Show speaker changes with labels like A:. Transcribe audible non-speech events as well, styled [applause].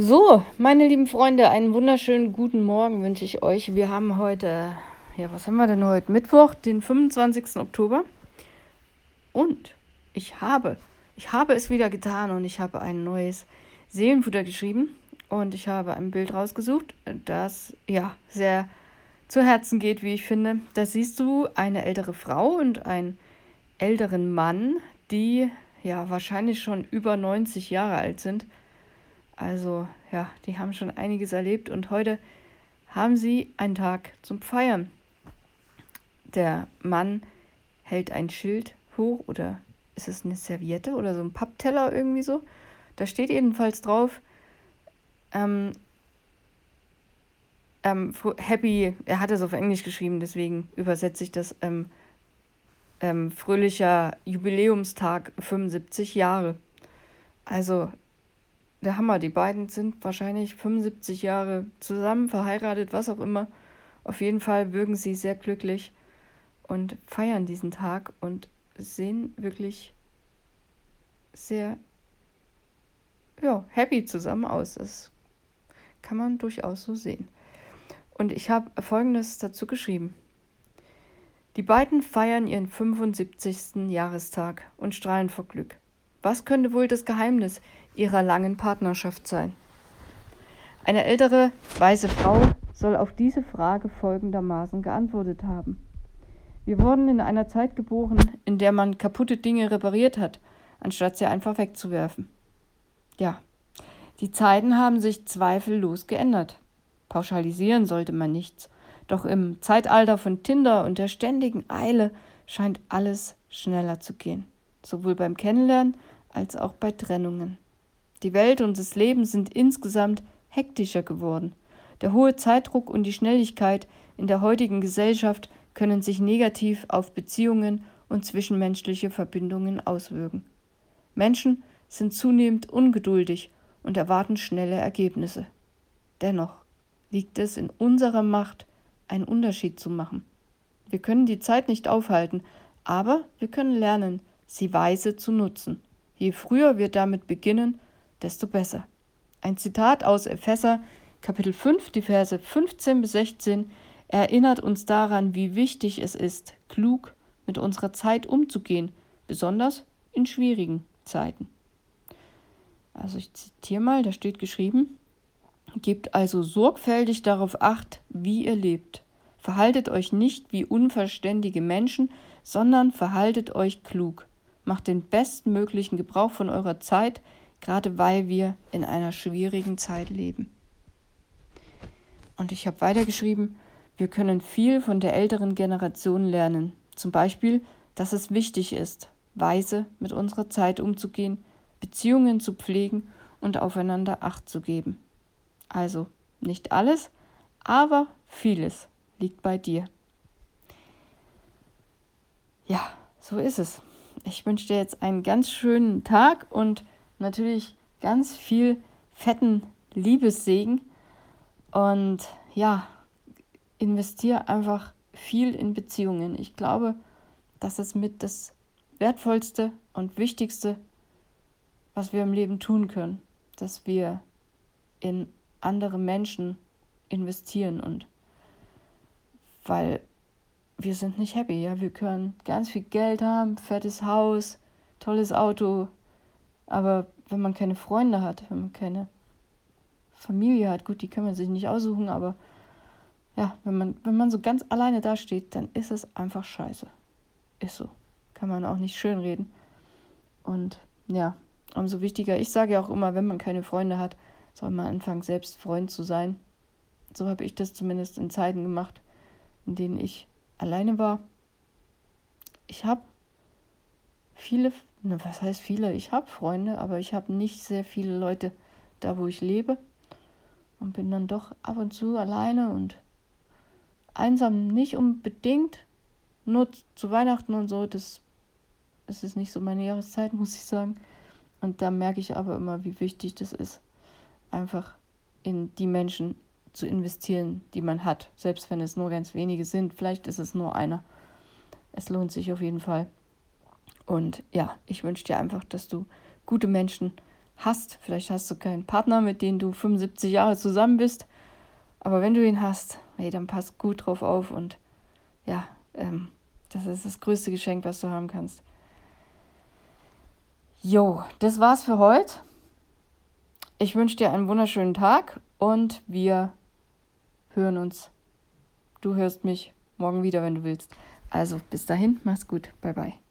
A: So, meine lieben Freunde, einen wunderschönen guten Morgen wünsche ich euch. Wir haben heute, ja, was haben wir denn heute? Mittwoch, den 25. Oktober. Und ich habe, ich habe es wieder getan und ich habe ein neues Seelenfutter geschrieben und ich habe ein Bild rausgesucht, das ja sehr zu Herzen geht, wie ich finde. Da siehst du eine ältere Frau und einen älteren Mann, die ja wahrscheinlich schon über 90 Jahre alt sind also ja, die haben schon einiges erlebt und heute haben sie einen Tag zum Feiern. Der Mann hält ein Schild hoch oder ist es eine Serviette oder so ein Pappteller irgendwie so. Da steht jedenfalls drauf, ähm, ähm, Happy, er hat es auf Englisch geschrieben, deswegen übersetze ich das, ähm, ähm, fröhlicher Jubiläumstag 75 Jahre. Also der Hammer. Die beiden sind wahrscheinlich 75 Jahre zusammen, verheiratet, was auch immer. Auf jeden Fall wirken sie sehr glücklich und feiern diesen Tag und sehen wirklich sehr ja, happy zusammen aus. Das kann man durchaus so sehen. Und ich habe Folgendes dazu geschrieben. Die beiden feiern ihren 75. Jahrestag und strahlen vor Glück. Was könnte wohl das Geheimnis ihrer langen Partnerschaft sein? Eine ältere, weise Frau soll auf diese Frage folgendermaßen geantwortet haben. Wir wurden in einer Zeit geboren, in der man kaputte Dinge repariert hat, anstatt sie einfach wegzuwerfen. Ja, die Zeiten haben sich zweifellos geändert. Pauschalisieren sollte man nichts, doch im Zeitalter von Tinder und der ständigen Eile scheint alles schneller zu gehen, sowohl beim Kennenlernen als auch bei Trennungen. Die Welt und das Leben sind insgesamt hektischer geworden. Der hohe Zeitdruck und die Schnelligkeit in der heutigen Gesellschaft können sich negativ auf Beziehungen und zwischenmenschliche Verbindungen auswirken. Menschen sind zunehmend ungeduldig und erwarten schnelle Ergebnisse. Dennoch liegt es in unserer Macht, einen Unterschied zu machen. Wir können die Zeit nicht aufhalten, aber wir können lernen, sie weise zu nutzen. Je früher wir damit beginnen, desto besser. Ein Zitat aus Epheser Kapitel 5, die Verse 15 bis 16 erinnert uns daran, wie wichtig es ist, klug mit unserer Zeit umzugehen, besonders in schwierigen Zeiten. Also ich zitiere mal, da steht geschrieben, Gebt also sorgfältig darauf acht, wie ihr lebt. Verhaltet euch nicht wie unverständige Menschen, sondern verhaltet euch klug. Macht den bestmöglichen Gebrauch von eurer Zeit, gerade weil wir in einer schwierigen Zeit leben. Und ich habe weitergeschrieben, wir können viel von der älteren Generation lernen. Zum Beispiel, dass es wichtig ist, weise mit unserer Zeit umzugehen, Beziehungen zu pflegen und aufeinander Acht zu geben. Also nicht alles, aber vieles liegt bei dir. Ja, so ist es. Ich wünsche dir jetzt einen ganz schönen Tag und natürlich ganz viel fetten Liebessegen. Und ja, investiere einfach viel in Beziehungen. Ich glaube, das ist mit das Wertvollste und Wichtigste, was wir im Leben tun können, dass wir in andere Menschen investieren und weil wir sind nicht happy. Ja, wir können ganz viel Geld haben, fettes Haus, tolles Auto, aber wenn man keine Freunde hat, wenn man keine Familie hat, gut, die kann man sich nicht aussuchen, aber ja, wenn man, wenn man so ganz alleine dasteht, dann ist es einfach scheiße. Ist so. Kann man auch nicht schönreden. Und ja, umso wichtiger, ich sage ja auch immer, wenn man keine Freunde hat, soll man anfangen, selbst Freund zu sein. So habe ich das zumindest in Zeiten gemacht, in denen ich alleine war. Ich habe viele, ne, was heißt viele? Ich habe Freunde, aber ich habe nicht sehr viele Leute da, wo ich lebe. Und bin dann doch ab und zu alleine und einsam nicht unbedingt. Nur zu Weihnachten und so, das, das ist nicht so meine Jahreszeit, [laughs] muss ich sagen. Und da merke ich aber immer, wie wichtig das ist, einfach in die Menschen zu investieren, die man hat, selbst wenn es nur ganz wenige sind. Vielleicht ist es nur einer. Es lohnt sich auf jeden Fall. Und ja, ich wünsche dir einfach, dass du gute Menschen hast. Vielleicht hast du keinen Partner, mit dem du 75 Jahre zusammen bist. Aber wenn du ihn hast, hey, dann pass gut drauf auf und ja, ähm, das ist das größte Geschenk, was du haben kannst. Jo, das war's für heute. Ich wünsche dir einen wunderschönen Tag und wir hören uns. Du hörst mich morgen wieder, wenn du willst. Also bis dahin, mach's gut. Bye bye.